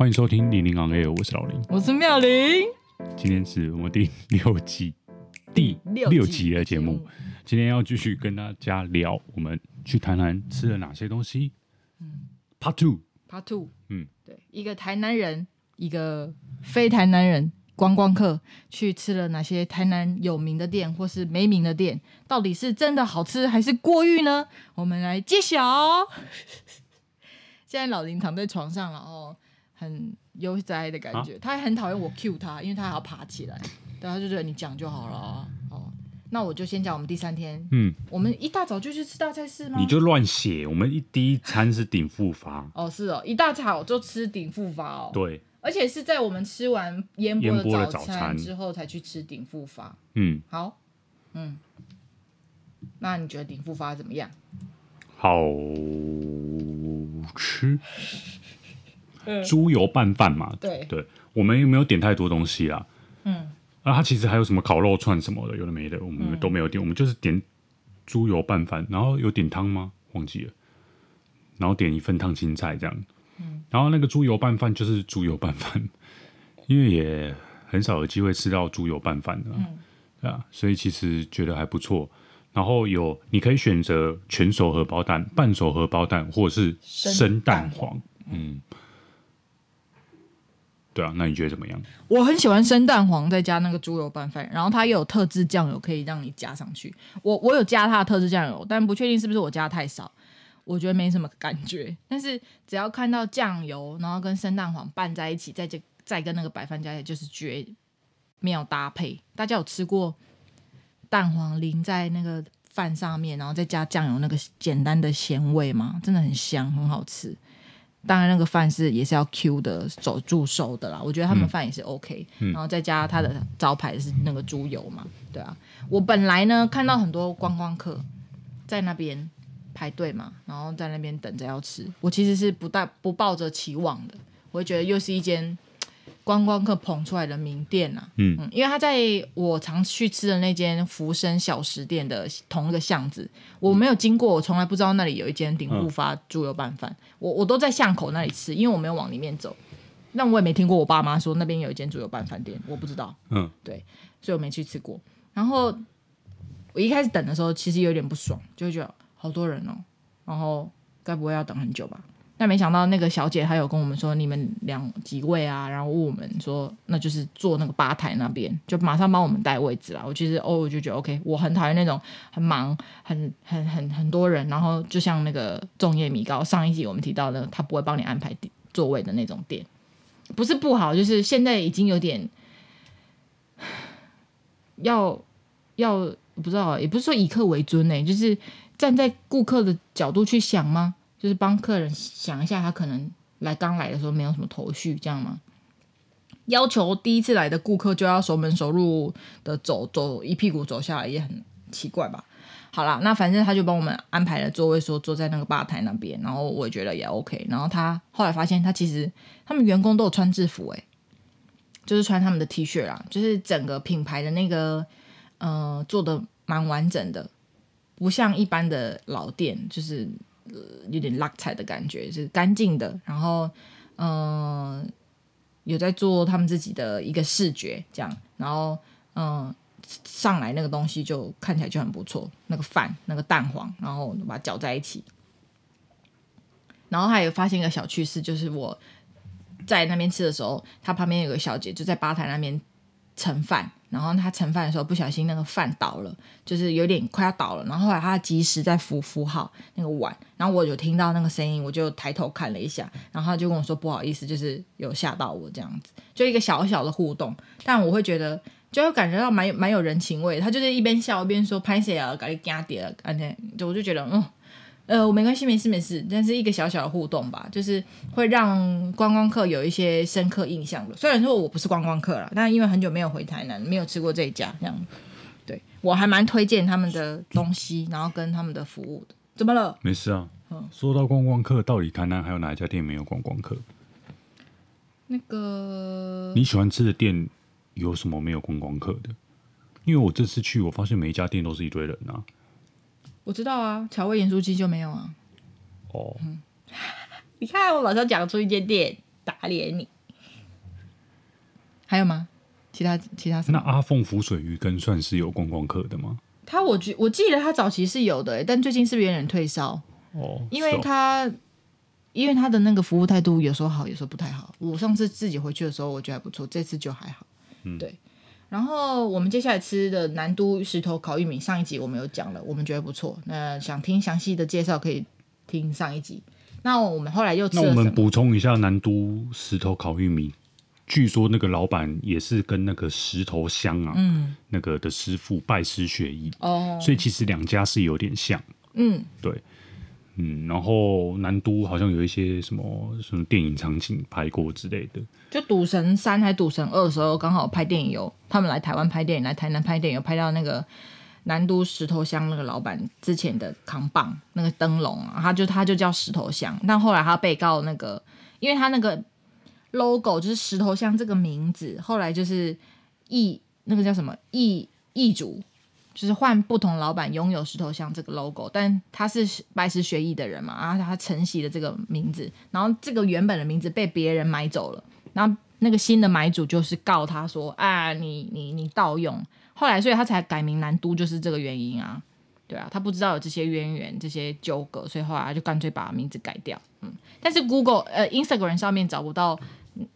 欢迎收听零零 on air，我是老林，我是妙玲。今天是我们第六季第六集的节目，今天要继续跟大家聊我们去台南吃了哪些东西。嗯，Part Two，Part Two，嗯，对，一个台南人，一个非台南人。观光客去吃了哪些台南有名的店，或是没名的店？到底是真的好吃还是过誉呢？我们来揭晓。现在老林躺在床上，然后很悠哉的感觉。啊、他还很讨厌我 cue 他，因为他还要爬起来。对，他就觉得你讲就好了。哦，那我就先讲我们第三天。嗯，我们一大早就去吃大菜市吗？你就乱写。我们一第一餐是顶复发。哦，是哦，一大早就吃顶复发哦。对。而且是在我们吃完烟波的早餐之后才去吃顶复发。嗯，好，嗯，那你觉得顶复发怎么样？好吃。猪油拌饭嘛，对。对，我们又没有点太多东西啦。嗯，啊，它其实还有什么烤肉串什么的，有的没的，我们都没有点，我们就是点猪油拌饭，然后有点汤吗？忘记了，然后点一份烫青菜这样。然后那个猪油拌饭就是猪油拌饭，因为也很少有机会吃到猪油拌饭的，嗯，对啊，所以其实觉得还不错。然后有你可以选择全熟荷包蛋、半熟荷包蛋，或者是生蛋黄，嗯，对啊，那你觉得怎么样？我很喜欢生蛋黄，再加那个猪油拌饭，然后它又有特制酱油可以让你加上去。我我有加它的特制酱油，但不确定是不是我加太少。我觉得没什么感觉，但是只要看到酱油，然后跟生蛋黄拌在一起，再再再跟那个白饭加起，就是绝妙搭配。大家有吃过蛋黄淋在那个饭上面，然后再加酱油那个简单的咸味吗？真的很香，很好吃。当然那个饭是也是要 Q 的，走助手的啦。我觉得他们饭也是 OK，嗯，然后再加他的招牌是那个猪油嘛，对啊。我本来呢看到很多观光客在那边。排队嘛，然后在那边等着要吃。我其实是不带不抱着期望的，我会觉得又是一间观光客捧出来的名店啊。嗯，嗯，因为他在我常去吃的那间福生小食店的同一个巷子，我没有经过，我从来不知道那里有一间鼎富发猪油拌饭。嗯、我我都在巷口那里吃，因为我没有往里面走。那我也没听过我爸妈说那边有一间猪油拌饭店，我不知道。嗯，对，所以我没去吃过。然后我一开始等的时候，其实有点不爽，就会觉得。好多人哦，然后该不会要等很久吧？但没想到那个小姐她有跟我们说，你们两几位啊？然后问我们说，那就是坐那个吧台那边，就马上帮我们带位置啦。我其实哦，我就觉得 OK，我很讨厌那种很忙、很很很很多人，然后就像那个粽叶米糕上一集我们提到的，他不会帮你安排座位的那种店，不是不好，就是现在已经有点要要不知道，也不是说以客为尊呢、就是。站在顾客的角度去想吗？就是帮客人想一下，他可能来刚来的时候没有什么头绪，这样吗？要求第一次来的顾客就要熟门熟路的走走一屁股走下来也很奇怪吧？好啦，那反正他就帮我们安排了座位，说坐在那个吧台那边，然后我觉得也 OK。然后他后来发现，他其实他们员工都有穿制服，诶，就是穿他们的 T 恤啦，就是整个品牌的那个呃做的蛮完整的。不像一般的老店，就是、呃、有点落彩的感觉，是干净的。然后，嗯、有在做他们自己的一个视觉，这样。然后，嗯、上来那个东西就看起来就很不错。那个饭，那个蛋黄，然后把它搅在一起。然后还有发现一个小趣事，就是我在那边吃的时候，他旁边有个小姐就在吧台那边盛饭。然后他盛饭的时候不小心那个饭倒了，就是有点快要倒了。然后后来他及时在扶扶好那个碗，然后我就听到那个声音，我就抬头看了一下，然后他就跟我说不好意思，就是有吓到我这样子，就一个小小的互动。但我会觉得就会感觉到蛮蛮有人情味，他就是一边笑一边说拍谁啊，搞你加点啊，安天，就我就觉得嗯。呃，我没关系，没事没事，但是一个小小的互动吧，就是会让观光客有一些深刻印象的。虽然说我不是观光客了，但因为很久没有回台南，没有吃过这一家，这样，对，我还蛮推荐他们的东西，然后跟他们的服务的。怎么了？没事啊。嗯，说到观光客，到底台南还有哪一家店没有观光客？那个你喜欢吃的店有什么没有观光客的？因为我这次去，我发现每一家店都是一堆人啊。我知道啊，乔味盐酥鸡就没有啊。哦，嗯、你看我马上讲出一间店，打脸你。还有吗？其他其他什么？那阿凤浮水鱼羹算是有观光客的吗？他我觉我记得他早期是有的，但最近是不是有点退烧？哦，因为他、哦、因为他的那个服务态度有时候好，有时候不太好。我上次自己回去的时候，我觉得还不错，这次就还好。嗯，对。然后我们接下来吃的南都石头烤玉米，上一集我们有讲了，我们觉得不错。那想听详细的介绍，可以听上一集。那我们后来又吃了，那我们补充一下南都石头烤玉米。据说那个老板也是跟那个石头乡啊，嗯，那个的师傅拜师学艺哦，所以其实两家是有点像，嗯，对，嗯，然后南都好像有一些什么什么电影场景拍过之类的，就赌神三还赌神二的时候，刚好拍电影有他们来台湾拍电影，来台南拍电影拍到那个南都石头乡那个老板之前的扛棒那个灯笼啊，他就他就叫石头乡，但后来他被告那个，因为他那个。logo 就是石头乡这个名字，后来就是易那个叫什么易易主，就是换不同老板拥有石头乡这个 logo，但他是拜师学艺的人嘛，然后他承袭了这个名字，然后这个原本的名字被别人买走了，然后那个新的买主就是告他说啊，你你你盗用，后来所以他才改名南都，就是这个原因啊。对啊，他不知道有这些渊源、这些纠葛，所以后来就干脆把名字改掉。嗯，但是 Google 呃 Instagram 上面找不到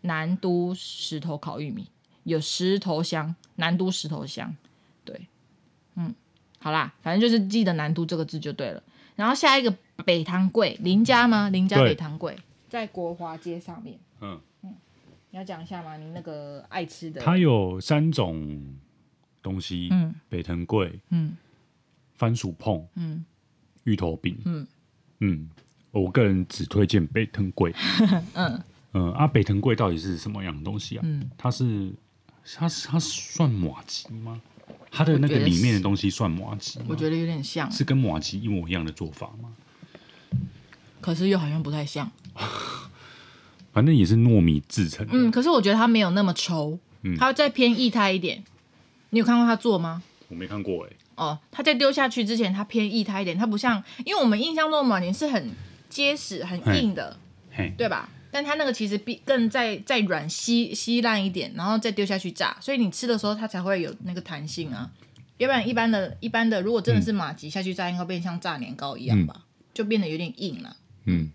南都石头烤玉米，有石头乡，南都石头乡。对，嗯，好啦，反正就是记得南都这个字就对了。然后下一个北糖粿，林家吗？林家北糖粿在国华街上面。嗯嗯，你要讲一下吗？你那个爱吃的，它有三种东西。嗯，北藤贵。嗯。番薯碰，嗯，芋头饼，嗯嗯，我个人只推荐北藤贵，嗯嗯啊，北藤贵到底是什么样的东西啊？嗯，它是它它算马吉吗？它的那个里面的东西算麻吉吗？我觉得有点像，是跟麻吉一模一样的做法吗？可是又好像不太像，反正也是糯米制成的。嗯，可是我觉得它没有那么稠，嗯，它再偏液态一点。你有看过他做吗？我没看过哎、欸。哦，它在丢下去之前，它偏液态一点，它不像，因为我们印象中的马铃是很结实、很硬的，对吧？但它那个其实比更再再软、稀稀烂一点，然后再丢下去炸，所以你吃的时候它才会有那个弹性啊。要不然一般的、一般的，如果真的是马吉下去炸，应该变像炸年糕一样吧？嗯、就变得有点硬了。嗯，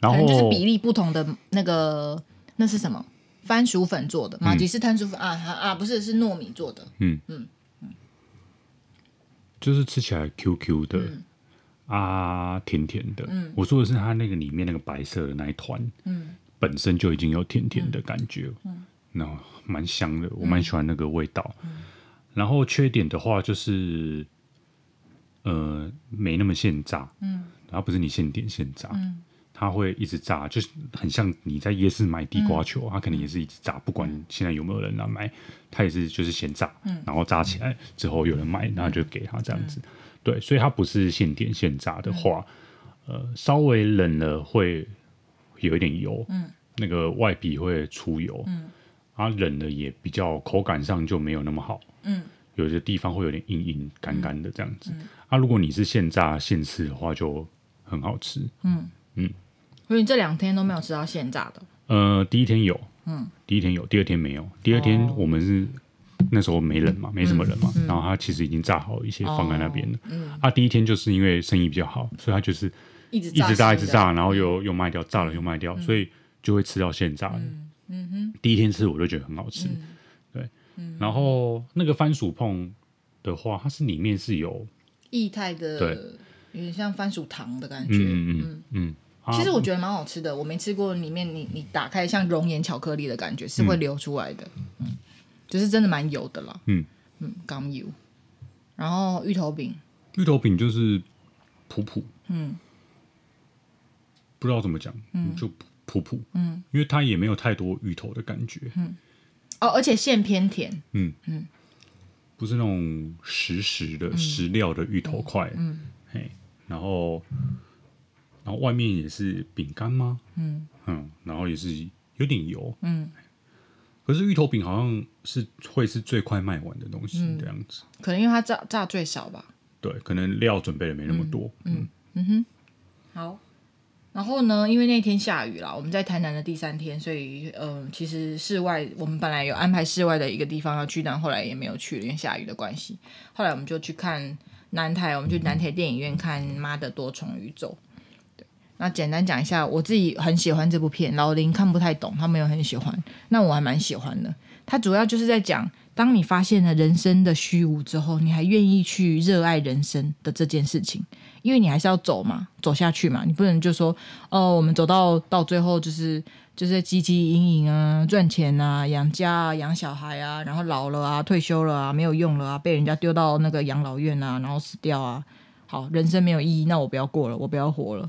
然后就是比例不同的那个，那是什么？番薯粉做的马吉是番薯粉、嗯、啊啊，不是，是糯米做的。嗯嗯。就是吃起来 Q Q 的、嗯、啊，甜甜的。嗯，我说的是它那个里面那个白色的那一团，嗯，本身就已经有甜甜的感觉，嗯，那蛮香的，我蛮喜欢那个味道。嗯、然后缺点的话就是，呃，没那么现炸，嗯，然后不是你现点现炸，嗯。它会一直炸，就是很像你在夜市买地瓜球，嗯、它可能也是一直炸，不管现在有没有人来买，它也是就是先炸，嗯、然后炸起来之后有人买，然后就给他这样子。嗯、对，所以它不是现点现炸的话，嗯、呃，稍微冷了会有一点油，嗯，那个外皮会出油，嗯，啊，冷了也比较口感上就没有那么好，嗯，有些地方会有点硬硬干干的这样子。嗯、啊，如果你是现炸现吃的话，就很好吃，嗯嗯。所以你这两天都没有吃到现炸的？呃，第一天有，嗯，第一天有，第二天没有。第二天我们是、哦、那时候没人嘛，没什么人嘛，嗯、然后他其实已经炸好一些放在那边了。嗯，啊，第一天就是因为生意比较好，所以他就是一直炸一直炸，然后又又卖掉，炸了又卖掉，嗯、所以就会吃到现炸的。嗯，嗯哼，第一天吃我就觉得很好吃，嗯、对，嗯、然后那个番薯碰的话，它是里面是有液态的，对，有点像番薯糖的感觉，嗯嗯嗯。嗯。其实我觉得蛮好吃的，我没吃过里面你你打开像熔岩巧克力的感觉是会流出来的，嗯，就是真的蛮油的啦，嗯。嗯，刚油。然后芋头饼，芋头饼就是普普，嗯，不知道怎么讲，嗯，就普普，嗯，因为它也没有太多芋头的感觉，嗯，哦，而且馅偏甜，嗯。嗯，不是那种实实的实料的芋头块，嗯。嘿，然后。然后外面也是饼干吗？嗯。嗯，然后也是有点油，嗯。可是芋头饼好像是会是最快卖完的东西这样子，可能因为它炸炸最少吧。对，可能料准备的没那么多。嗯嗯哼。好，然后呢，因为那天下雨了，我们在台南的第三天，所以嗯、呃，其实室外我们本来有安排室外的一个地方要去，但后来也没有去了，因为下雨的关系。后来我们就去看南台，我们去南台电影院看《妈的多重宇宙》。那简单讲一下，我自己很喜欢这部片，老林看不太懂，他没有很喜欢，那我还蛮喜欢的。他主要就是在讲。当你发现了人生的虚无之后，你还愿意去热爱人生的这件事情，因为你还是要走嘛，走下去嘛，你不能就说，哦，我们走到到最后就是就是汲汲营营啊，赚钱啊，养家啊，养小孩啊，然后老了啊，退休了啊，没有用了啊，被人家丢到那个养老院啊，然后死掉啊，好，人生没有意义，那我不要过了，我不要活了，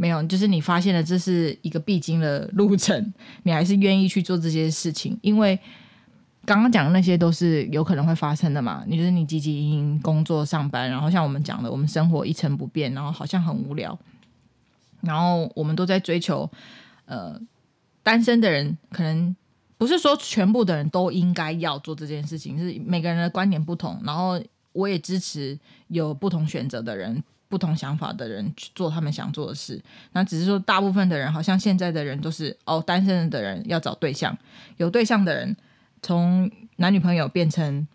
没有，就是你发现了这是一个必经的路程，你还是愿意去做这些事情，因为。刚刚讲的那些都是有可能会发生的嘛？你就是你汲汲营营工作上班，然后像我们讲的，我们生活一成不变，然后好像很无聊，然后我们都在追求，呃，单身的人可能不是说全部的人都应该要做这件事情，是每个人的观点不同，然后我也支持有不同选择的人、不同想法的人去做他们想做的事。那只是说大部分的人，好像现在的人都是哦，单身的人要找对象，有对象的人。从男女朋友变成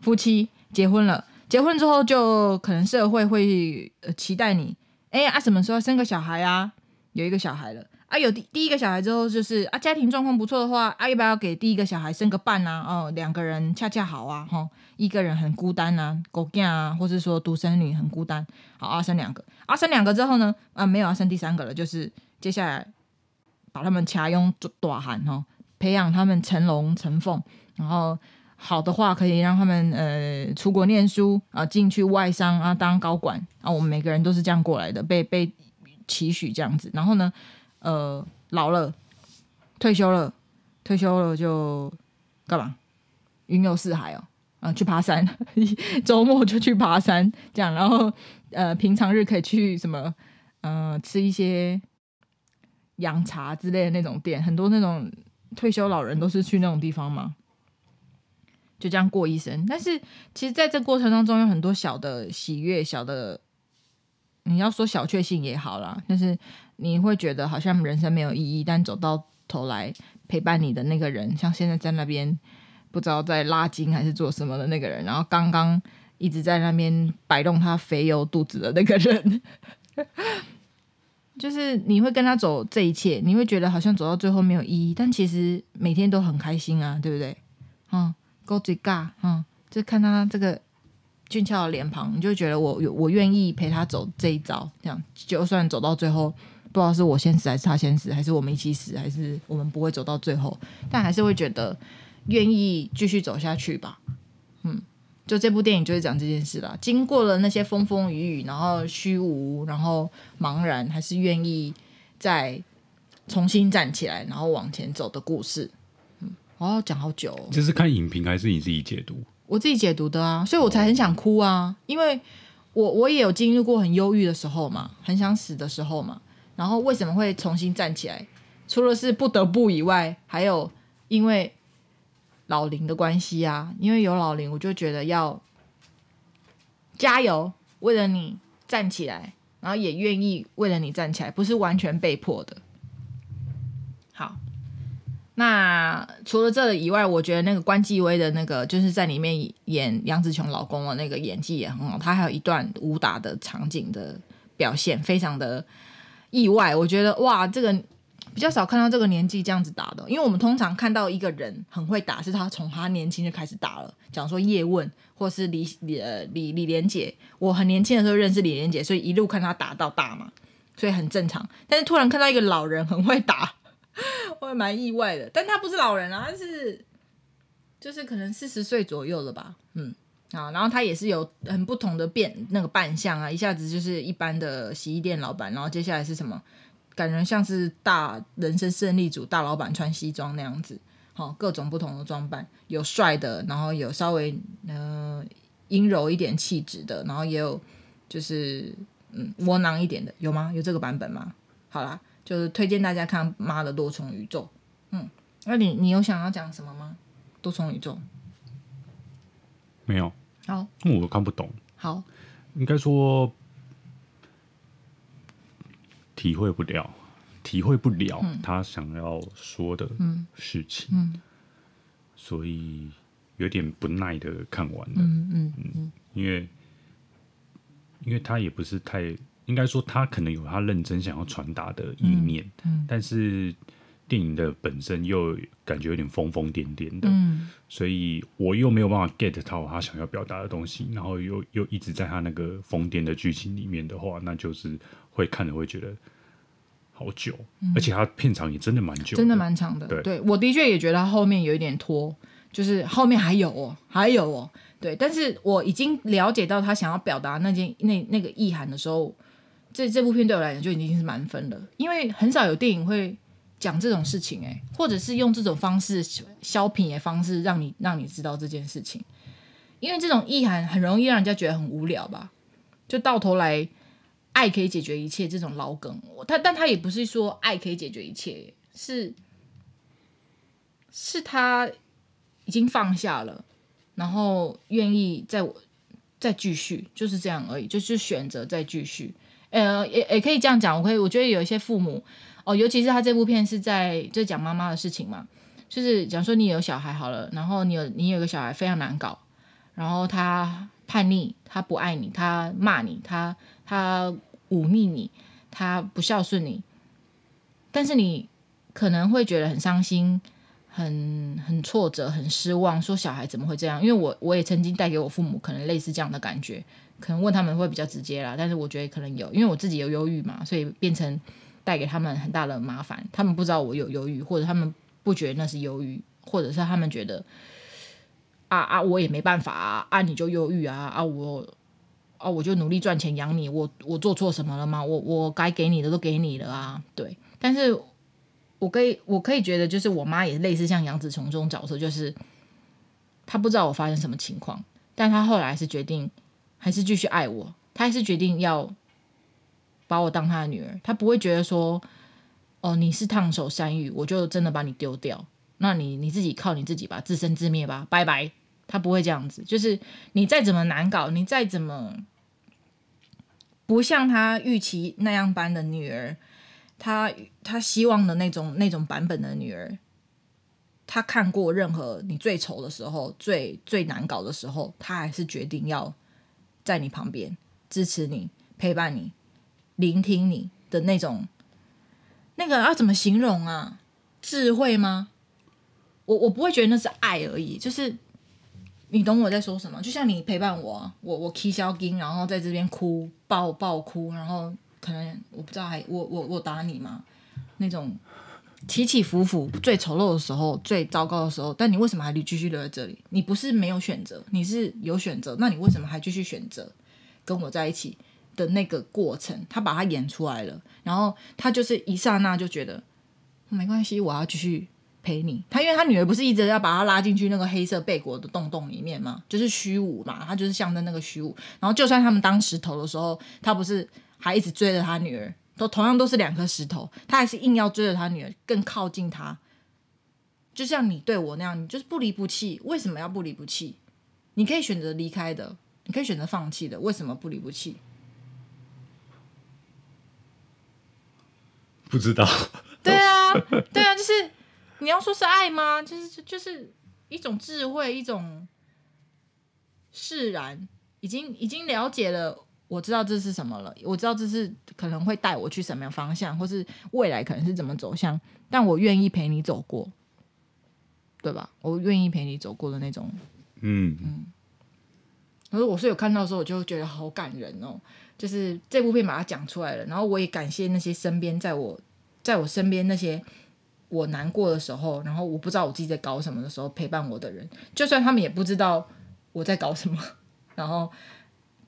夫妻，结婚了，结婚之后就可能社会会呃期待你，哎啊什么时候生个小孩啊？有一个小孩了啊，有第第一个小孩之后就是啊家庭状况不错的话啊，要不要给第一个小孩生个伴啊？哦，两个人恰恰好啊，哈，一个人很孤单啊，狗囝啊，或是说独生女很孤单，好啊生两个啊生两个之后呢啊没有要生第三个了，就是接下来把他们掐用做大汉哈。培养他们成龙成凤，然后好的话可以让他们呃出国念书啊，进去外商啊当高管啊。我们每个人都是这样过来的，被被期许这样子。然后呢，呃，老了退休了，退休了就干嘛？云游四海哦，啊，去爬山，周末就去爬山这样。然后呃，平常日可以去什么？呃，吃一些养茶之类的那种店，很多那种。退休老人都是去那种地方吗？就这样过一生。但是其实，在这过程当中，有很多小的喜悦，小的你要说小确幸也好啦。但是你会觉得好像人生没有意义，但走到头来陪伴你的那个人，像现在在那边不知道在拉筋还是做什么的那个人，然后刚刚一直在那边摆动他肥油肚子的那个人。就是你会跟他走这一切，你会觉得好像走到最后没有意义，但其实每天都很开心啊，对不对？嗯，勾嘴尬，嗯，就看他这个俊俏的脸庞，你就觉得我我愿意陪他走这一遭，这样就算走到最后，不知道是我先死还是他先死，还是我们一起死，还是我们不会走到最后，但还是会觉得愿意继续走下去吧，嗯。就这部电影就是讲这件事啦，经过了那些风风雨雨，然后虚无，然后茫然，还是愿意再重新站起来，然后往前走的故事。嗯，哦，讲好久哦。这是看影评还是你自己解读？我自己解读的啊，所以我才很想哭啊，因为我我也有经历过很忧郁的时候嘛，很想死的时候嘛，然后为什么会重新站起来？除了是不得不以外，还有因为。老林的关系啊，因为有老林，我就觉得要加油，为了你站起来，然后也愿意为了你站起来，不是完全被迫的。好，那除了这个以外，我觉得那个关继威的那个就是在里面演杨紫琼老公的那个演技也很好，他还有一段武打的场景的表现，非常的意外。我觉得哇，这个。比较少看到这个年纪这样子打的，因为我们通常看到一个人很会打，是他从他年轻就开始打了。讲说叶问或是李李呃李李连杰，我很年轻的时候认识李连杰，所以一路看他打到大嘛，所以很正常。但是突然看到一个老人很会打，我也蛮意外的。但他不是老人啊，他是就是可能四十岁左右了吧，嗯啊，然后他也是有很不同的变那个扮相啊，一下子就是一般的洗衣店老板，然后接下来是什么？感觉像是大人生胜利组大老板穿西装那样子，好，各种不同的装扮，有帅的，然后有稍微呃阴柔一点气质的，然后也有就是嗯窝囊一点的，有吗？有这个版本吗？好啦，就是推荐大家看《妈的多重宇宙》。嗯，那你你有想要讲什么吗？多重宇宙？没有。好，我看不懂。好，应该说。体会不了，体会不了他想要说的事情，嗯嗯、所以有点不耐的看完了。嗯嗯嗯，因为因为他也不是太，应该说他可能有他认真想要传达的意念，嗯嗯、但是。电影的本身又感觉有点疯疯癫癫的，嗯，所以我又没有办法 get 到他想要表达的东西，然后又又一直在他那个疯癫的剧情里面的话，那就是会看着会觉得好久，嗯、而且他片长也真的蛮久的，真的蛮长的。对，对，我的确也觉得他后面有一点拖，就是后面还有哦，还有哦，对，但是我已经了解到他想要表达那件那那个意涵的时候，这这部片对我来讲就已经是满分了，因为很少有电影会。讲这种事情，哎，或者是用这种方式消品的方式，让你让你知道这件事情，因为这种意涵很容易让人家觉得很无聊吧？就到头来，爱可以解决一切这种老梗，他但他也不是说爱可以解决一切，是是他已经放下了，然后愿意在我再继续，就是这样而已，就是选择再继续。呃，也也可以这样讲，我可以，我觉得有一些父母。哦，尤其是他这部片是在就讲妈妈的事情嘛，就是讲说你有小孩好了，然后你有你有个小孩非常难搞，然后他叛逆，他不爱你，他骂你，他他忤逆你，他不孝顺你，但是你可能会觉得很伤心，很很挫折，很失望，说小孩怎么会这样？因为我我也曾经带给我父母可能类似这样的感觉，可能问他们会比较直接啦，但是我觉得可能有，因为我自己有忧郁嘛，所以变成。带给他们很大的麻烦，他们不知道我有忧郁，或者他们不觉得那是忧郁，或者是他们觉得啊啊，我也没办法啊，啊你就忧郁啊啊我啊我就努力赚钱养你，我我做错什么了吗？我我该给你的都给你了啊，对。但是我可以我可以觉得，就是我妈也类似像杨紫琼这种角色，就是她不知道我发生什么情况，但她后来是决定还是继续爱我，他还是决定要。把我当他的女儿，他不会觉得说，哦，你是烫手山芋，我就真的把你丢掉。那你你自己靠你自己吧，自生自灭吧，拜拜。他不会这样子，就是你再怎么难搞，你再怎么不像他预期那样般的女儿，他他希望的那种那种版本的女儿，他看过任何你最丑的时候，最最难搞的时候，他还是决定要在你旁边支持你，陪伴你。聆听你的那种，那个要怎么形容啊？智慧吗？我我不会觉得那是爱而已，就是你懂我在说什么？就像你陪伴我，我我起小金，然后在这边哭，抱抱哭，然后可能我不知道还我我我打你吗？那种起起伏伏，最丑陋的时候，最糟糕的时候，但你为什么还继续留在这里？你不是没有选择，你是有选择，那你为什么还继续选择跟我在一起？的那个过程，他把它演出来了，然后他就是一刹那就觉得没关系，我要继续陪你。他因为他女儿不是一直要把他拉进去那个黑色贝果的洞洞里面嘛，就是虚无嘛，他就是象征那个虚无。然后就算他们当石头的时候，他不是还一直追着他女儿，都同样都是两颗石头，他还是硬要追着他女儿更靠近他。就像你对我那样，你就是不离不弃。为什么要不离不弃？你可以选择离开的，你可以选择放弃的，为什么不离不弃？不知道，对啊，对啊，就是你要说是爱吗？就是就是一种智慧，一种释然，已经已经了解了，我知道这是什么了，我知道这是可能会带我去什么样方向，或是未来可能是怎么走向，但我愿意陪你走过，对吧？我愿意陪你走过的那种，嗯嗯。可是我是有看到的时候，我就觉得好感人哦。就是这部片把它讲出来了，然后我也感谢那些身边在我在我身边那些我难过的时候，然后我不知道我自己在搞什么的时候陪伴我的人，就算他们也不知道我在搞什么，然后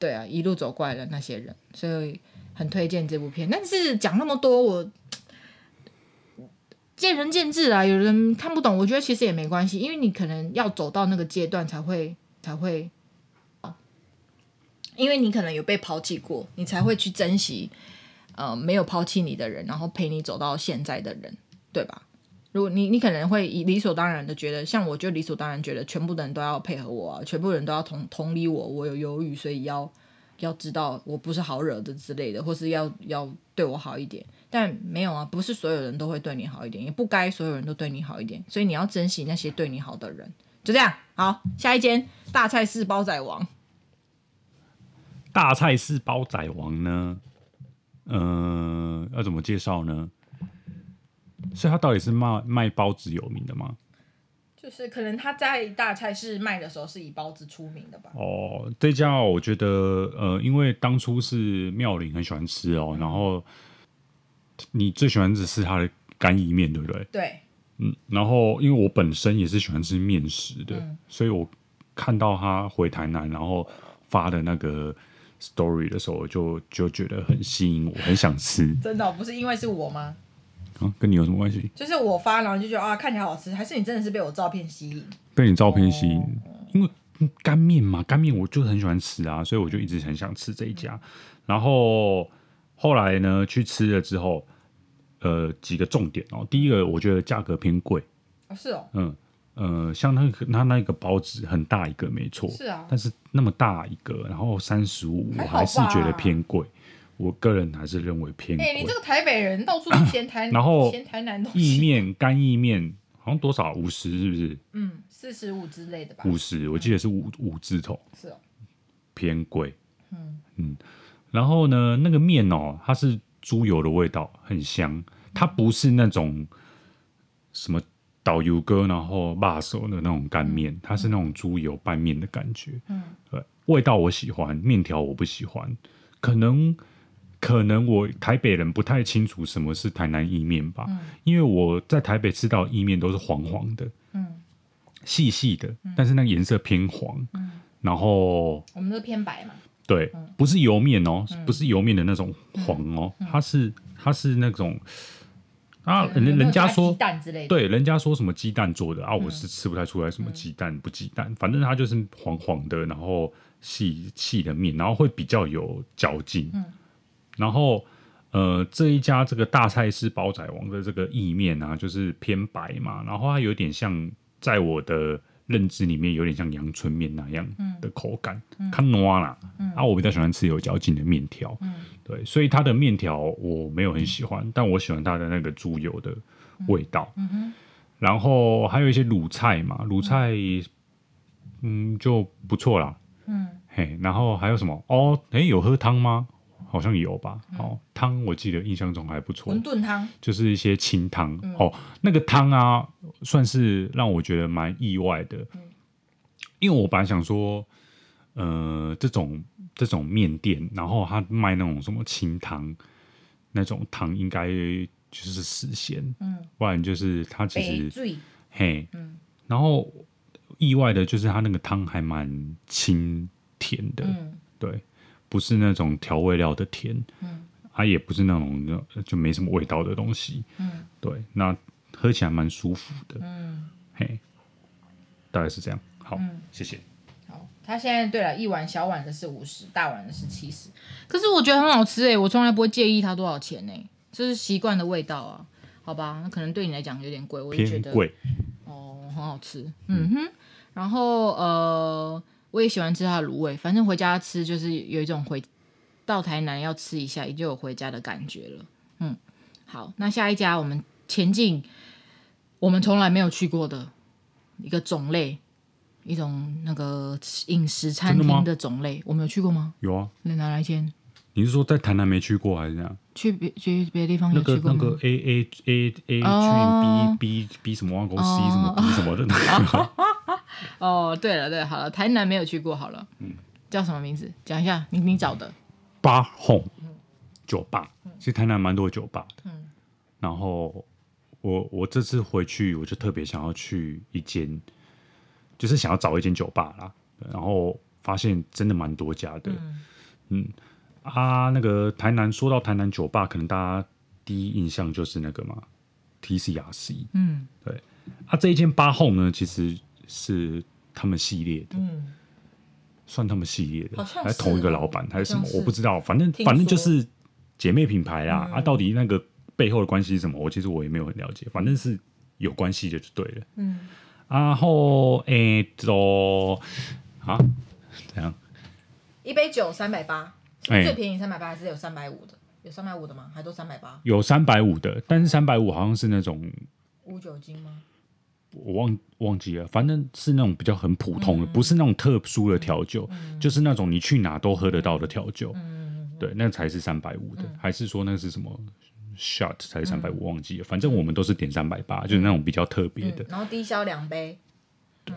对啊，一路走过来的那些人，所以很推荐这部片。但是讲那么多，我 见仁见智啊，有人看不懂，我觉得其实也没关系，因为你可能要走到那个阶段才会才会。因为你可能有被抛弃过，你才会去珍惜，呃，没有抛弃你的人，然后陪你走到现在的人，对吧？如果你你可能会理所当然的觉得，像我就理所当然觉得全部的人都要配合我啊，全部人都要同同理我，我有忧郁，所以要要知道我不是好惹的之类的，或是要要对我好一点。但没有啊，不是所有人都会对你好一点，也不该所有人都对你好一点。所以你要珍惜那些对你好的人。就这样，好，下一间大菜市煲仔王。大菜市煲仔王呢？嗯、要怎么介绍呢？所以他到底是卖卖包子有名的吗？就是可能他在大菜市卖的时候是以包子出名的吧。哦，这家我觉得，呃，因为当初是妙龄很喜欢吃哦，然后你最喜欢的是他的干意面，对不对？对。嗯，然后因为我本身也是喜欢吃面食的，嗯、所以我看到他回台南然后发的那个 story 的时候，就就觉得很吸引我，很想吃。真的、哦、不是因为是我吗？啊，跟你有什么关系？就是我发，然后就觉得啊，看起来好吃，还是你真的是被我照片吸引？被你照片吸引，哦、因为干面嘛，干面我就很喜欢吃啊，所以我就一直很想吃这一家。嗯、然后后来呢，去吃了之后，呃，几个重点哦。第一个，我觉得价格偏贵。哦，是哦。嗯呃，像那个他那个包子很大一个，没错。是啊。但是那么大一个，然后三十五，我还是觉得偏贵。我个人还是认为偏贵。哎、欸，你这个台北人到处都嫌台，然后嫌台南东西。意面干意面好像多少五十是不是？嗯，四十五之类的吧。五十，我记得是五、嗯、五字头。是哦。偏贵。嗯嗯。然后呢，那个面哦，它是猪油的味道，很香。它不是那种什么导游哥然后辣手的那种干面，嗯、它是那种猪油拌面的感觉。嗯。对，味道我喜欢，面条我不喜欢，可能。可能我台北人不太清楚什么是台南意面吧，嗯、因为我在台北吃到意面都是黄黄的，嗯，细细的，嗯、但是那个颜色偏黄，嗯，然后我们都偏白嘛，对，嗯、不是油面哦，嗯、不是油面的那种黄哦，嗯、它是它是那种啊，人人家说对，人家说什么鸡蛋做的啊，我是吃不太出来什么鸡蛋不鸡蛋，反正它就是黄黄的，然后细细的面，然后会比较有嚼劲，嗯。然后，呃，这一家这个大菜市煲仔王的这个意面啊，就是偏白嘛，然后它有点像在我的认知里面有点像阳春面那样的口感，看糯啦，嗯、啊，我比较喜欢吃有嚼劲的面条，嗯、对，所以它的面条我没有很喜欢，但我喜欢它的那个猪油的味道，然后还有一些卤菜嘛，卤菜，嗯，就不错啦，嗯，嘿，然后还有什么？哦，哎，有喝汤吗？好像有吧，哦，汤我记得印象中还不错，馄饨汤。就是一些清汤、嗯、哦，那个汤啊，算是让我觉得蛮意外的，嗯、因为我本来想说，呃，这种这种面店，然后他卖那种什么清汤，那种汤应该就是死咸，嗯，不然就是他其实水嘿，嗯，然后意外的就是他那个汤还蛮清甜的，嗯，对。不是那种调味料的甜，嗯，它、啊、也不是那种就没什么味道的东西，嗯，对，那喝起来蛮舒服的，嗯，嘿，大概是这样，好，嗯、谢谢。好，它现在对了一碗小碗的是五十，大碗的是七十，可是我觉得很好吃哎，我从来不会介意它多少钱呢，这是习惯的味道啊，好吧，那可能对你来讲有点贵，我就觉得贵，哦，很好吃，嗯哼，然后呃。我也喜欢吃它的卤味，反正回家吃就是有一种回到台南要吃一下，也就有回家的感觉了。嗯，好，那下一家我们前进，我们从来没有去过的一个种类，一种那个饮食餐厅的种类，我们有去过吗？有啊，那哪来先？你是说在台南没去过还是怎样？去别去别的地方有去过吗？那个那个 A A A A 去 B B B 什么万公 C 什么 B 什么的。哦，对了，对了，好了，台南没有去过，好了，嗯，叫什么名字？讲一下，你你找的。八 Home 酒吧，其实台南蛮多酒吧。的，嗯，然后我我这次回去，我就特别想要去一间，就是想要找一间酒吧啦，然后发现真的蛮多家的，嗯，嗯。啊，那个台南说到台南酒吧，可能大家第一印象就是那个嘛，TCRC，嗯，对，啊，这一间八 Home 呢，其实。是他们系列的，嗯，算他们系列的，还是同一个老板还是什么？我不知道，反正反正就是姐妹品牌啦。啊，到底那个背后的关系是什么？我其实我也没有很了解，反正是有关系的就对了。嗯，然后诶，走啊，怎样？一杯酒三百八，最便宜三百八，还是有三百五的？有三百五的吗？还都三百八？有三百五的，但是三百五好像是那种无酒精吗？我忘忘记了，反正是那种比较很普通的，嗯、不是那种特殊的调酒，嗯、就是那种你去哪都喝得到的调酒。嗯、对，那才是三百五的，嗯、还是说那是什么 shot 才是三百五？忘记了，反正我们都是点三百八，就是那种比较特别的。然后低消两杯。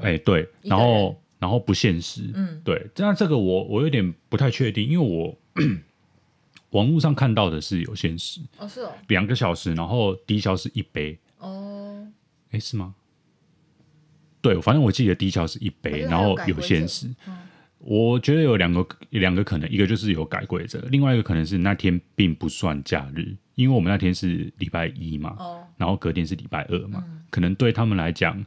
哎、欸，对，然后然后不限时。嗯，对，那这个我我有点不太确定，因为我 网络上看到的是有限时。哦，是哦，两个小时，然后低消是一杯。哦，哎，是吗？对，反正我记得低消是一杯，然后有限时。嗯、我觉得有两个两个可能，一个就是有改规则，另外一个可能是那天并不算假日，因为我们那天是礼拜一嘛，哦、然后隔天是礼拜二嘛，嗯、可能对他们来讲，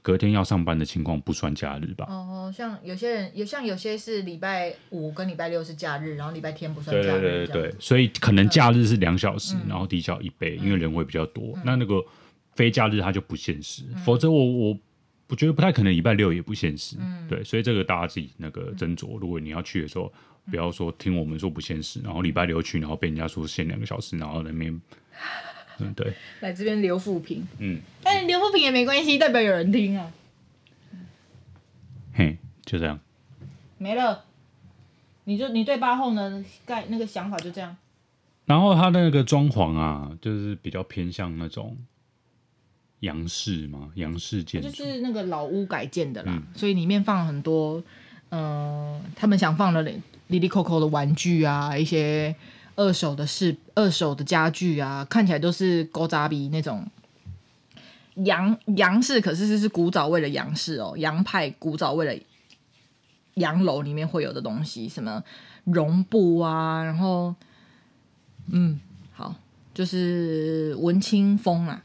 隔天要上班的情况不算假日吧。哦，像有些人有像有些是礼拜五跟礼拜六是假日，然后礼拜天不算假日。对对对对，所以可能假日是两小时，嗯、然后低消一杯，因为人会比较多。嗯、那那个。非假日它就不现实，嗯、否则我我我觉得不太可能礼拜六也不现实，嗯、对，所以这个大家自己那个斟酌。嗯、如果你要去的时候，不要说听我们说不现实，然后礼拜六去，然后被人家说限两个小时，然后那边，嗯，对，来这边留负评，嗯，但是留负评也没关系，代表有人听啊，嘿，就这样，没了，你就你对八号呢盖那个想法就这样，然后他那个装潢啊，就是比较偏向那种。洋式吗，洋式建筑？就是那个老屋改建的啦，嗯、所以里面放了很多，嗯、呃，他们想放的哩哩扣扣的玩具啊，一些二手的饰、二手的家具啊，看起来都是古早味那种洋洋式，可是是是古早味的洋式哦，洋派古早味的洋楼里面会有的东西，什么绒布啊，然后嗯，好，就是文青风啊。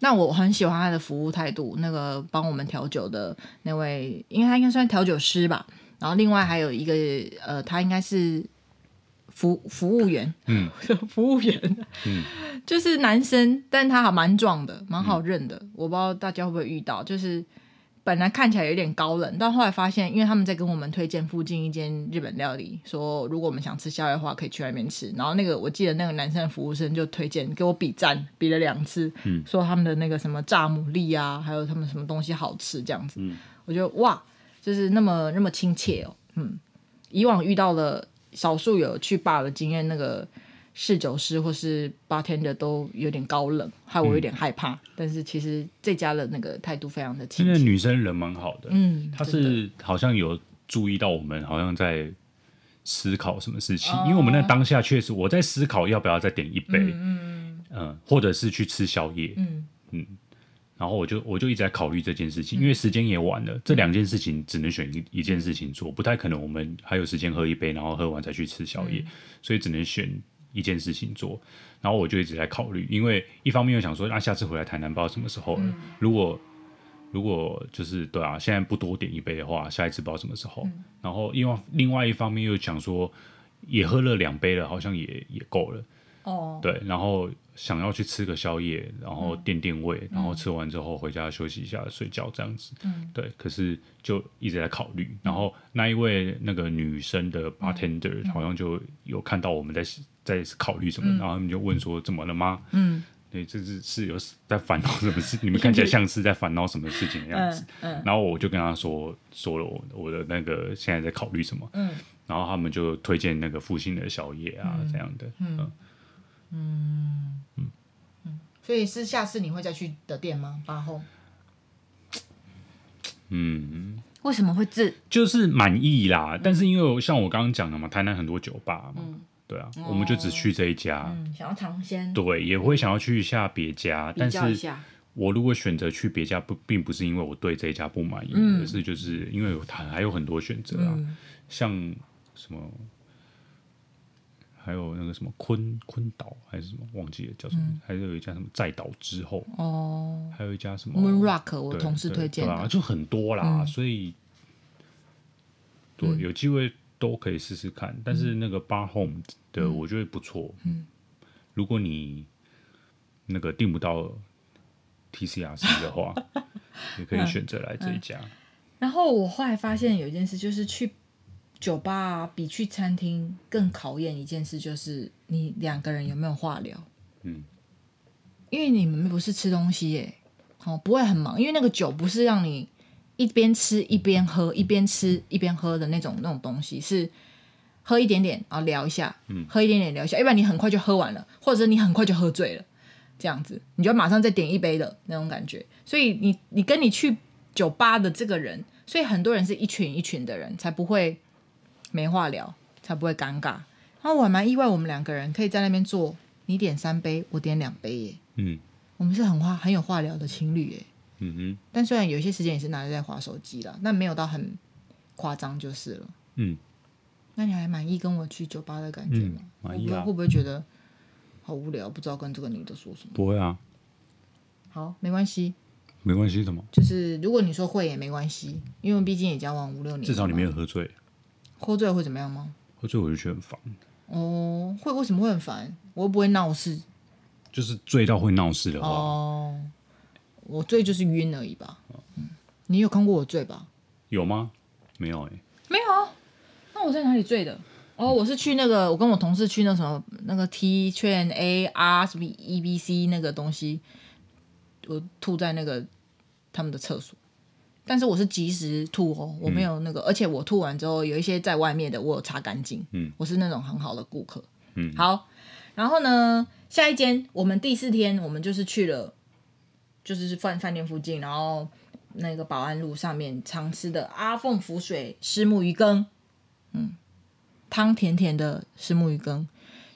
那我很喜欢他的服务态度，那个帮我们调酒的那位，因为他应该算调酒师吧。然后另外还有一个，呃，他应该是服服务员，嗯，服务员，嗯，就是男生，但他还蛮壮的，蛮好认的。嗯、我不知道大家会不会遇到，就是。本来看起来有点高冷，但后来发现，因为他们在跟我们推荐附近一间日本料理，说如果我们想吃宵夜的话，可以去外面吃。然后那个我记得那个男生的服务生就推荐给我比赞，比了两次，嗯、说他们的那个什么炸牡蛎啊，还有他们什么东西好吃这样子。嗯、我觉得哇，就是那么那么亲切哦。嗯，以往遇到了少数有去吧的经验，那个。侍酒师或是 bartender 都有点高冷，害我有点害怕。嗯、但是其实这家的那个态度非常的亲切。现在女生人蛮好的，嗯，她是好像有注意到我们好像在思考什么事情，哦、因为我们那当下确实我在思考要不要再点一杯，嗯嗯，或者是去吃宵夜，嗯。嗯，然后我就我就一直在考虑这件事情，嗯、因为时间也晚了，这两件事情只能选一一件事情做，不太可能我们还有时间喝一杯，然后喝完再去吃宵夜，嗯、所以只能选。一件事情做，然后我就一直在考虑，因为一方面又想说，那、啊、下次回来台南不知道什么时候了。嗯、如果如果就是对啊，现在不多点一杯的话，下一次不知道什么时候。嗯、然后因为另外一方面又想说，也喝了两杯了，好像也也够了。哦，对，然后想要去吃个宵夜，然后垫垫胃，嗯、然后吃完之后回家休息一下，睡觉这样子。嗯，对，可是就一直在考虑。然后那一位那个女生的 bartender、嗯、好像就有看到我们在。在考虑什么，嗯、然后他们就问说：“怎么了吗？”嗯，对，这是是有在烦恼什么事？你们看起来像是在烦恼什么事情的样子。嗯嗯、然后我就跟他说说了我我的那个现在在考虑什么。嗯，然后他们就推荐那个复兴的宵夜啊，这样的。嗯嗯嗯嗯，所以是下次你会再去的店吗？八号？嗯，为什么会这？就是满意啦，嗯、但是因为像我刚刚讲的嘛，台南很多酒吧嘛。嗯对啊，我们就只去这一家。嗯，想要尝鲜。对，也会想要去一下别家，但是我如果选择去别家，不，并不是因为我对这一家不满意，而是就是因为它还有很多选择啊，像什么，还有那个什么坤坤岛还是什么，忘记了叫什么，还有一家什么在岛之后哦，还有一家什么 Moon Rock，我同事推荐的，就很多啦，所以对，有机会。都可以试试看，但是那个 Bar Home 的我觉得不错。嗯，如果你那个订不到 TCRC 的话，也可以选择来这一家。然后我后来发现有一件事，就是去酒吧啊，比去餐厅更考验一件事，就是你两个人有没有话聊。嗯，因为你们不是吃东西耶，哦，不会很忙，因为那个酒不是让你一边吃一边喝，一边吃一边喝的那种那种东西，是喝一点点然后聊一下，嗯，喝一点点聊一下，要不然你很快就喝完了，或者你很快就喝醉了，这样子，你就马上再点一杯的那种感觉。所以你你跟你去酒吧的这个人，所以很多人是一群一群的人，才不会没话聊，才不会尴尬。然后我还蛮意外，我们两个人可以在那边坐。你点三杯，我点两杯耶。嗯，我们是很话很有话聊的情侣耶。嗯哼。但虽然有些时间也是拿着在划手机了，但没有到很夸张就是了。嗯。那你还满意跟我去酒吧的感觉吗？满意啊。会不会觉得好无聊？不知道跟这个女的说什么？不会啊。好，没关系。没关系什么？就是如果你说会也没关系，因为毕竟也交往五六年。至少你没有喝醉。喝醉会怎么样吗？喝醉我就觉得很烦。哦，会为什么会很烦？我又不会闹事，就是醉到会闹事的话。哦，我醉就是晕而已吧。嗯，你有看过我醉吧？有吗？没有哎、欸，没有啊。那我在哪里醉的？哦，我是去那个，我跟我同事去那什么那个 T 券 A R 什么 E B C 那个东西，我吐在那个他们的厕所。但是我是及时吐哦，我没有那个，嗯、而且我吐完之后有一些在外面的，我有擦干净。嗯，我是那种很好的顾客。嗯，好，然后呢，下一间我们第四天我们就是去了，就是饭饭店附近，然后那个保安路上面常吃的阿凤浮水虱目鱼羹，嗯，汤甜甜的虱目鱼羹，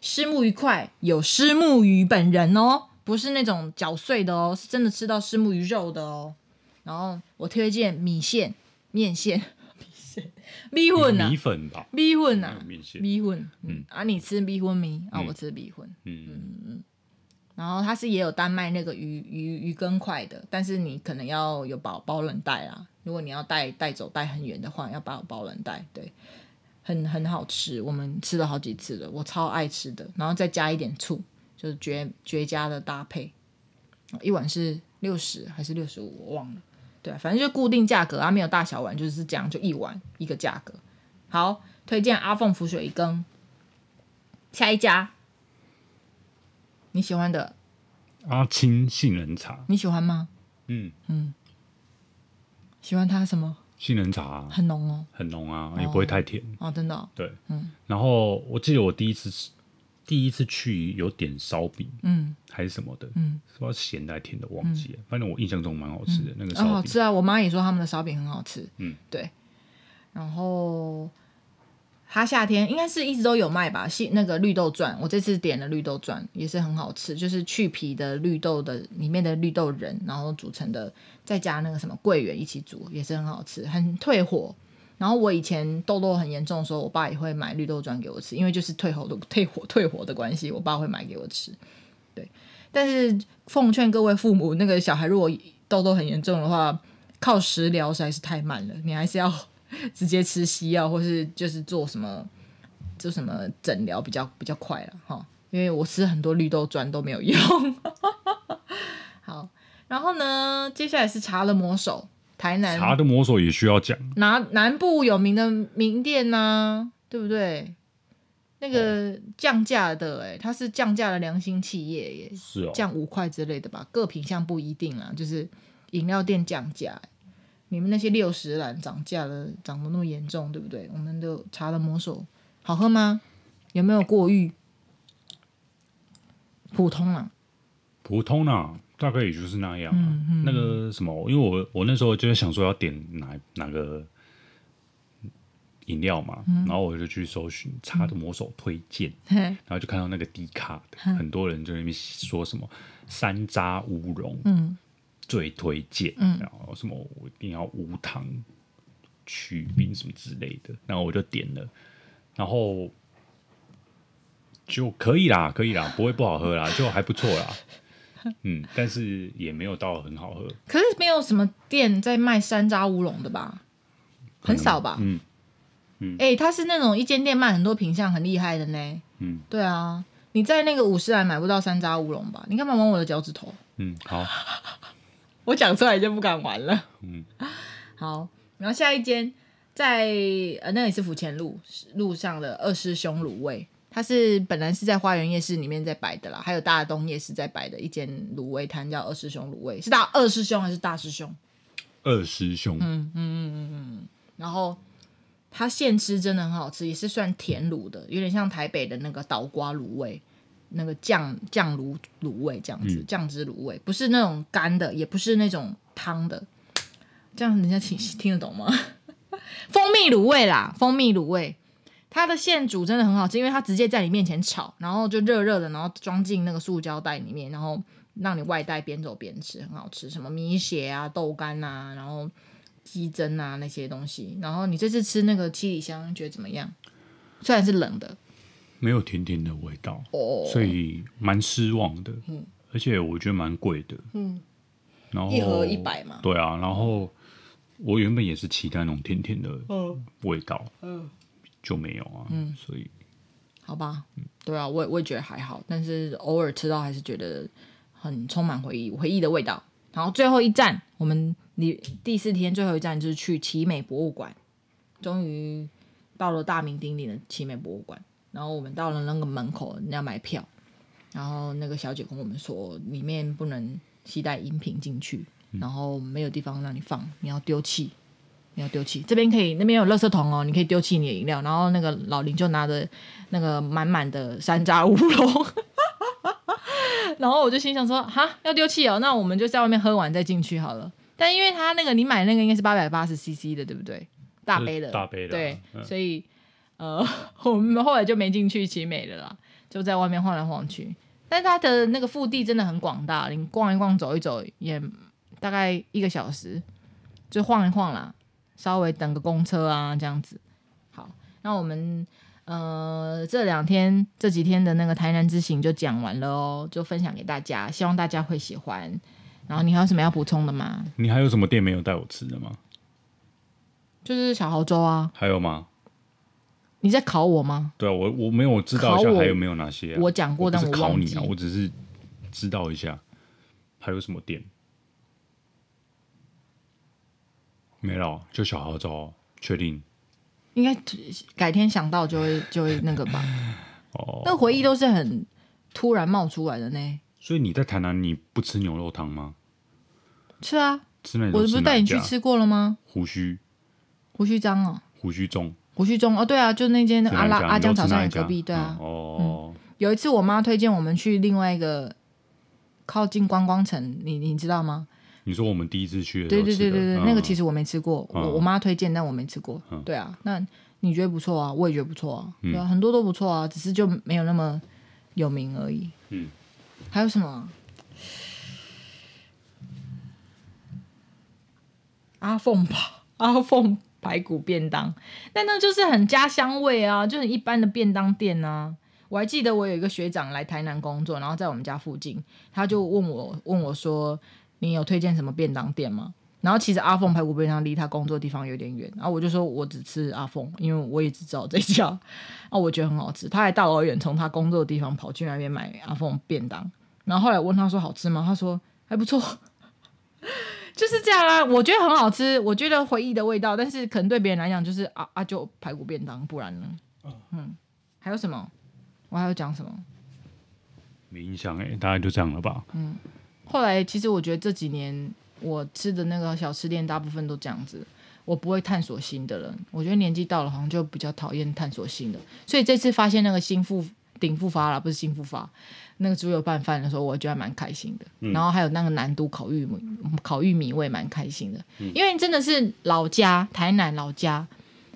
虱目鱼块有虱目鱼本人哦，不是那种搅碎的哦，是真的吃到虱目鱼肉的哦。然后我推荐米线、面线、米线、米粉呐，米粉吧，米粉呐，米线、米粉。嗯啊，你吃米粉米啊，我吃米粉。嗯嗯嗯。然后它是也有单卖那个鱼鱼鱼羹块的，但是你可能要有包包冷袋啊。如果你要带带走带很远的话，要包包冷袋。对，很很好吃，我们吃了好几次了，我超爱吃的。然后再加一点醋，就是绝绝佳的搭配。一碗是六十还是六十五？我忘了。对，反正就固定价格啊，没有大小碗，就是这样，就一碗一个价格。好，推荐阿凤浮水一羹。下一家，你喜欢的阿青杏仁茶，你喜欢吗？嗯嗯，喜欢它什么？杏仁茶、啊、很浓哦，很浓啊，也不会太甜哦，真的、哦。对，嗯。然后我记得我第一次吃。第一次去有点烧饼，嗯，还是什么的，嗯，说咸的还甜的忘记了，嗯、反正我印象中蛮好吃的、嗯、那个烧饼，好吃啊！我妈也说他们的烧饼很好吃，嗯，对。然后它夏天应该是一直都有卖吧？是那个绿豆钻，我这次点了绿豆钻，也是很好吃，就是去皮的绿豆的里面的绿豆仁，然后煮成的，再加那个什么桂圆一起煮，也是很好吃，很退火。然后我以前痘痘很严重的时候，我爸也会买绿豆砖给我吃，因为就是退火的退火退火的关系，我爸会买给我吃。对，但是奉劝各位父母，那个小孩如果痘痘很严重的话，靠食疗实在是太慢了，你还是要 直接吃西药，或是就是做什么做什么诊疗比较比较快了哈。因为我吃很多绿豆砖都没有用。好，然后呢，接下来是查了魔手。台南茶的魔手也需要讲，南南部有名的名店呐、啊，对不对？那个降价的、欸，哎，它是降价的良心企业耶，是哦，降五块之类的吧，各品相不一定啊，就是饮料店降价、欸。你们那些六十兰涨价了，涨得那么严重，对不对？我们的茶的魔手好喝吗？有没有过誉？普通啊，普通啊。大概也就是那样、啊。嗯嗯，那个什么，因为我我那时候就在想说要点哪哪个饮料嘛、嗯，然后我就去搜寻茶的魔手推荐、嗯，然后就看到那个低卡的，很多人就在那边说什么山楂乌龙，嗯，最推荐、嗯，然后什么我一定要无糖去冰什么之类的，然后我就点了，然后就可以啦，可以啦，不会不好喝啦，就还不错啦。嗯，但是也没有到很好喝。可是没有什么店在卖山楂乌龙的吧？很少吧？嗯嗯。哎、欸，它是那种一间店卖很多品相，很厉害的呢。嗯，对啊，你在那个五十岚买不到山楂乌龙吧？你干嘛玩我的脚趾头？嗯，好。我讲出来就不敢玩了。嗯，好。然后下一间在呃，那也是府前路路上的二师兄卤味，它是本来是在花园夜市里面在摆的啦，还有大东夜市在摆的一间卤味摊叫二师兄卤味，是大二师兄还是大师兄？二师兄。嗯嗯嗯嗯嗯。然后它现吃真的很好吃，也是算甜卤的，有点像台北的那个倒瓜卤味，那个酱酱卤卤味这样子，酱汁卤味，不是那种干的，也不是那种汤的，这样人家听听得懂吗？蜂蜜卤味啦，蜂蜜卤味，它的现煮真的很好吃，因为它直接在你面前炒，然后就热热的，然后装进那个塑胶袋里面，然后让你外带边走边吃，很好吃。什么米血啊、豆干啊，然后鸡胗啊那些东西。然后你这次吃那个七里香，觉得怎么样？虽然是冷的，没有甜甜的味道哦，所以蛮失望的。嗯，而且我觉得蛮贵的。嗯，然后一盒一百嘛。对啊，然后。我原本也是期待那种甜甜的味道，嗯，就没有啊，嗯，所以好吧，对啊，我我也觉得还好，但是偶尔吃到还是觉得很充满回忆，回忆的味道。然后最后一站，我们你第四天最后一站就是去奇美博物馆，终于到了大名鼎鼎的奇美博物馆。然后我们到了那个门口，你要买票，然后那个小姐跟我们说，里面不能携带饮品进去。然后没有地方让你放，你要丢弃，你要丢弃。这边可以，那边有垃圾桶哦，你可以丢弃你的饮料。然后那个老林就拿着那个满满的山楂乌龙，然后我就心想说，哈，要丢弃哦，那我们就在外面喝完再进去好了。但因为他那个你买那个应该是八百八十 CC 的，对不对？大杯的，大杯的，对，嗯、所以呃，我们后来就没进去奇美了啦，就在外面晃来晃去。但它的那个腹地真的很广大，你逛一逛，走一走也。大概一个小时，就晃一晃啦，稍微等个公车啊，这样子。好，那我们呃这两天这几天的那个台南之行就讲完了哦，就分享给大家，希望大家会喜欢。然后你还有什么要补充的吗？你还有什么店没有带我吃的吗？就是小豪州啊。还有吗？你在考我吗？对啊，我我没有知道一下还有没有哪些、啊。我讲过，但我考你啊，我只是知道一下还有什么店。没了，就小号找，确定？应该改天想到就会 就会那个吧。哦，那回忆都是很突然冒出来的呢。所以你在台南你不吃牛肉汤吗？吃啊，吃那我不是带你去吃过了吗？胡须，胡须张哦，胡须中，胡须中哦，对啊，就那间阿拉阿江炒饭隔壁，对啊。哦、嗯，有一次我妈推荐我们去另外一个靠近观光城，你你知道吗？你说我们第一次去的，对对对对对，嗯、那个其实我没吃过，嗯、我我妈推荐，但我没吃过。嗯、对啊，那你觉得不错啊？我也觉得不错啊，嗯、对啊，很多都不错啊，只是就没有那么有名而已。嗯，还有什么？阿凤吧，阿凤排骨便当，但那就是很家乡味啊，就很一般的便当店啊。我还记得我有一个学长来台南工作，然后在我们家附近，他就问我问我说。你有推荐什么便当店吗？然后其实阿凤排骨便当离他工作的地方有点远，然后我就说我只吃阿凤，因为我也只知道这家，啊，我觉得很好吃。他还大老远从他工作的地方跑去那边买阿凤便当，然后后来问他说好吃吗？他说还不错，就是这样啊。我觉得很好吃，我觉得回忆的味道，但是可能对别人来讲就是啊啊就排骨便当，不然呢？嗯，还有什么？我还要讲什么？没印象哎，大概就这样了吧。嗯。后来，其实我觉得这几年我吃的那个小吃店，大部分都这样子。我不会探索新的人，我觉得年纪到了，好像就比较讨厌探索新的。所以这次发现那个新复鼎复发了，不是新复发，那个猪油拌饭的时候，我觉得还蛮开心的。嗯、然后还有那个南都烤玉米，烤玉米我也蛮开心的，嗯、因为真的是老家台南老家，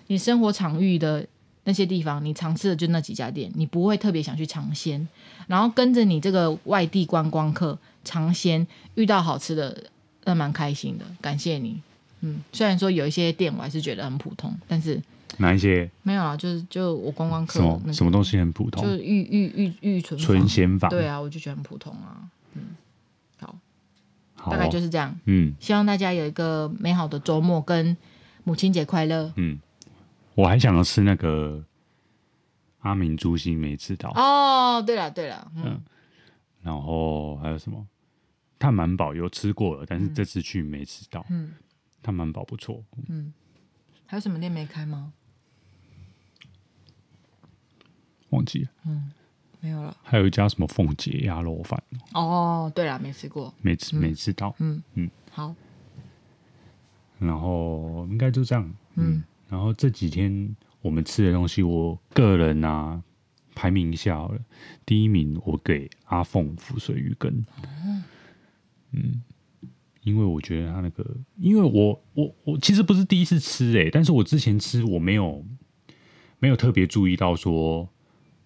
你生活场域的那些地方，你常吃的就那几家店，你不会特别想去尝鲜。然后跟着你这个外地观光客。尝鲜遇到好吃的，那蛮开心的，感谢你。嗯，虽然说有一些店我还是觉得很普通，但是哪一些？没有啊，就是就我观光客什么、那个、什么东西很普通？就是玉玉玉玉纯纯鲜坊。对啊，我就觉得很普通啊。嗯，好，大概就是这样。嗯，希望大家有一个美好的周末跟母亲节快乐。嗯，我还想要吃那个阿明猪心，没吃到。哦，对了对了，嗯，嗯，然后还有什么？炭满堡有吃过了，但是这次去没吃到。嗯，炭满堡不错。嗯，还有什么店没开吗？忘记了。嗯，没有了。还有一家什么凤姐鸭肉饭。哦，对了，没吃过，没吃，没吃到。嗯嗯，好。然后应该就这样。嗯。然后这几天我们吃的东西，我个人啊排名一下好了。第一名我给阿凤浮水鱼羹。嗯。因为我觉得它那个，因为我我我其实不是第一次吃诶、欸，但是我之前吃我没有没有特别注意到说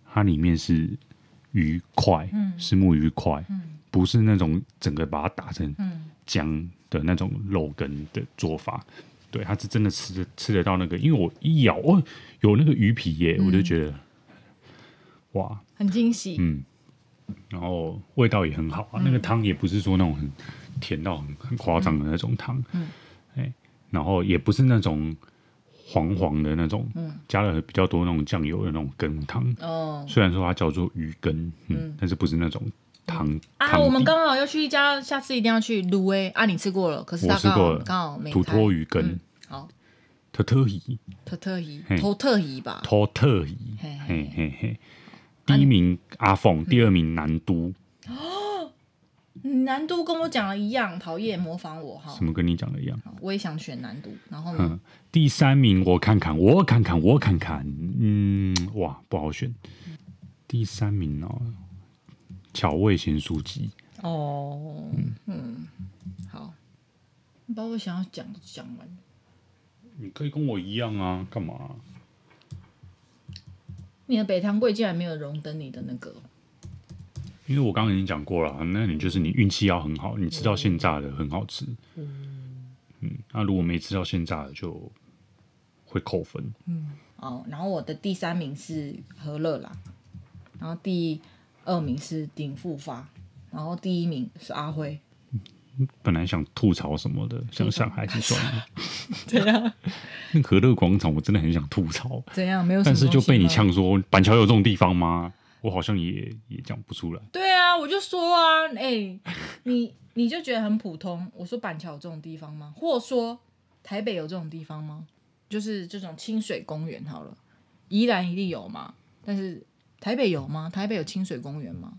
它里面是鱼块，嗯，是木鱼块，嗯，不是那种整个把它打成浆的那种肉羹的做法，嗯、对，它是真的吃吃得到那个，因为我一咬哦，有那个鱼皮耶、欸，我就觉得、嗯、哇，很惊喜，嗯，然后味道也很好啊，嗯、那个汤也不是说那种很。甜到很很夸张的那种汤，嗯，哎，然后也不是那种黄黄的那种，嗯，加了比较多那种酱油的那种羹汤，哦，虽然说它叫做鱼羹，嗯，但是不是那种汤啊。我们刚好要去一家，下次一定要去卤味啊，你吃过了，可是我吃过了，刚好没土托鱼羹，好，特特鱼，特特鱼，托特鱼吧，托特鱼，嘿嘿嘿，第一名阿凤，第二名南都。哦南都跟我讲的一样，讨厌模仿我哈。什么跟你讲的一样？我也想选南都，然后呢？第三名我看看，我看看，我看看，嗯，哇，不好选。第三名哦，巧味咸酥鸡。哦，嗯嗯，好，你把我想要讲的讲完。你可以跟我一样啊，干嘛？你的北糖柜竟然没有荣登你的那个。因为我刚刚已经讲过了，那你就是你运气要很好，你吃到现炸的很好吃。嗯，嗯，那如果没吃到现炸的就会扣分。嗯，哦，然后我的第三名是和乐啦，然后第二名是鼎富发，然后第一名是阿辉。本来想吐槽什么的，想想还是算了。怎样？那和乐广场我真的很想吐槽。怎样？没有，但是就被你呛说板桥有这种地方吗？我好像也也讲不出来。对啊，我就说啊，哎、欸，你你就觉得很普通。我说板桥有这种地方吗？或者说台北有这种地方吗？就是这种清水公园好了，宜兰一定有吗？但是台北有吗？台北有清水公园吗？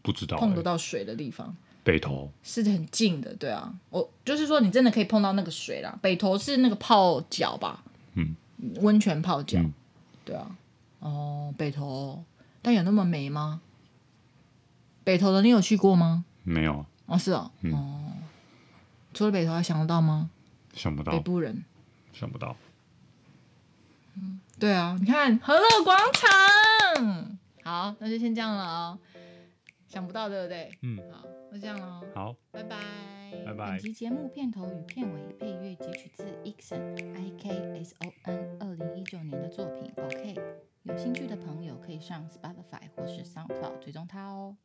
不知道、欸。碰得到水的地方，北投是很近的，对啊。我就是说，你真的可以碰到那个水啦。北投是那个泡脚吧？嗯，温泉泡脚，嗯、对啊。哦，北投。但有那么美吗？北投的你有去过吗？没有。哦，是哦。嗯、哦。除了北投还想得到吗？想不到。北部人。想不到。嗯，对啊，你看和乐广场。好，那就先这样了哦。想不到，对不对？嗯。好，那就这样喽。好，拜拜。拜拜。本集节目片头与片尾配乐截取自 Ikson I K S O N 二零一九年的作品。OK。有兴趣的朋友可以上 Spotify 或是 SoundCloud 追踪他哦。